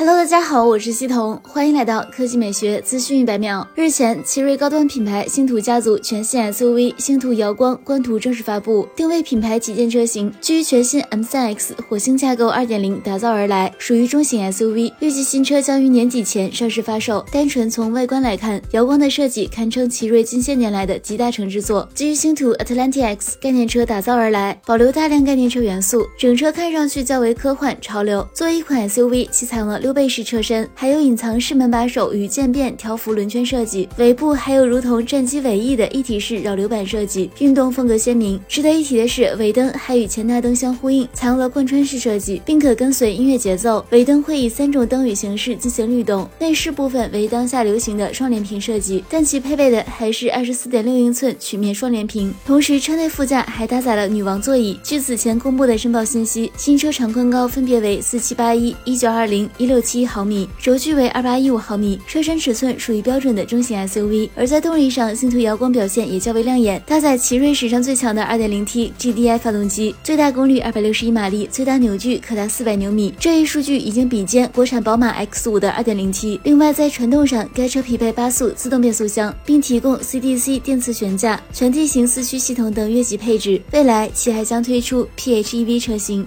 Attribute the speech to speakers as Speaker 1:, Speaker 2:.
Speaker 1: Hello，大家好，我是西彤，欢迎来到科技美学资讯一百秒。日前，奇瑞高端品牌星途家族全新 SUV 星途瑶光官图正式发布，定位品牌旗舰车型，基于全新 M3X 火星架构2.0打造而来，属于中型 SUV。预计新车将于年底前上市发售。单纯从外观来看，瑶光的设计堪称奇瑞近些年来的集大成之作。基于星途 Atlantix 概念车打造而来，保留大量概念车元素，整车看上去较为科幻潮流。作为一款 SUV，其采用了六。溜背式车身，还有隐藏式门把手与渐变条幅轮圈设计，尾部还有如同战机尾翼的一体式扰流板设计，运动风格鲜明。值得一提的是，尾灯还与前大灯相呼应，采用了贯穿式设计，并可跟随音乐节奏。尾灯会以三种灯语形式进行律动。内饰部分为当下流行的双联屏设计，但其配备的还是二十四点六英寸曲面双联屏。同时，车内副驾还搭载了女王座椅。据此前公布的申报信息，新车长宽高分别为四七八一、一九二零、一六。七毫米，轴距为二八一五毫米，车身尺寸属于标准的中型 SUV。而在动力上，星途瑶光表现也较为亮眼，搭载奇瑞史上最强的二点零 T GDI 发动机，最大功率二百六十一马力，最大扭矩可达四百牛米，这一数据已经比肩国产宝马 X 五的二点零 T。另外，在传动上，该车匹配八速自动变速箱，并提供 CDC 电磁悬架、全地形四驱系统等越级配置。未来，其还将推出 PHEV 车型。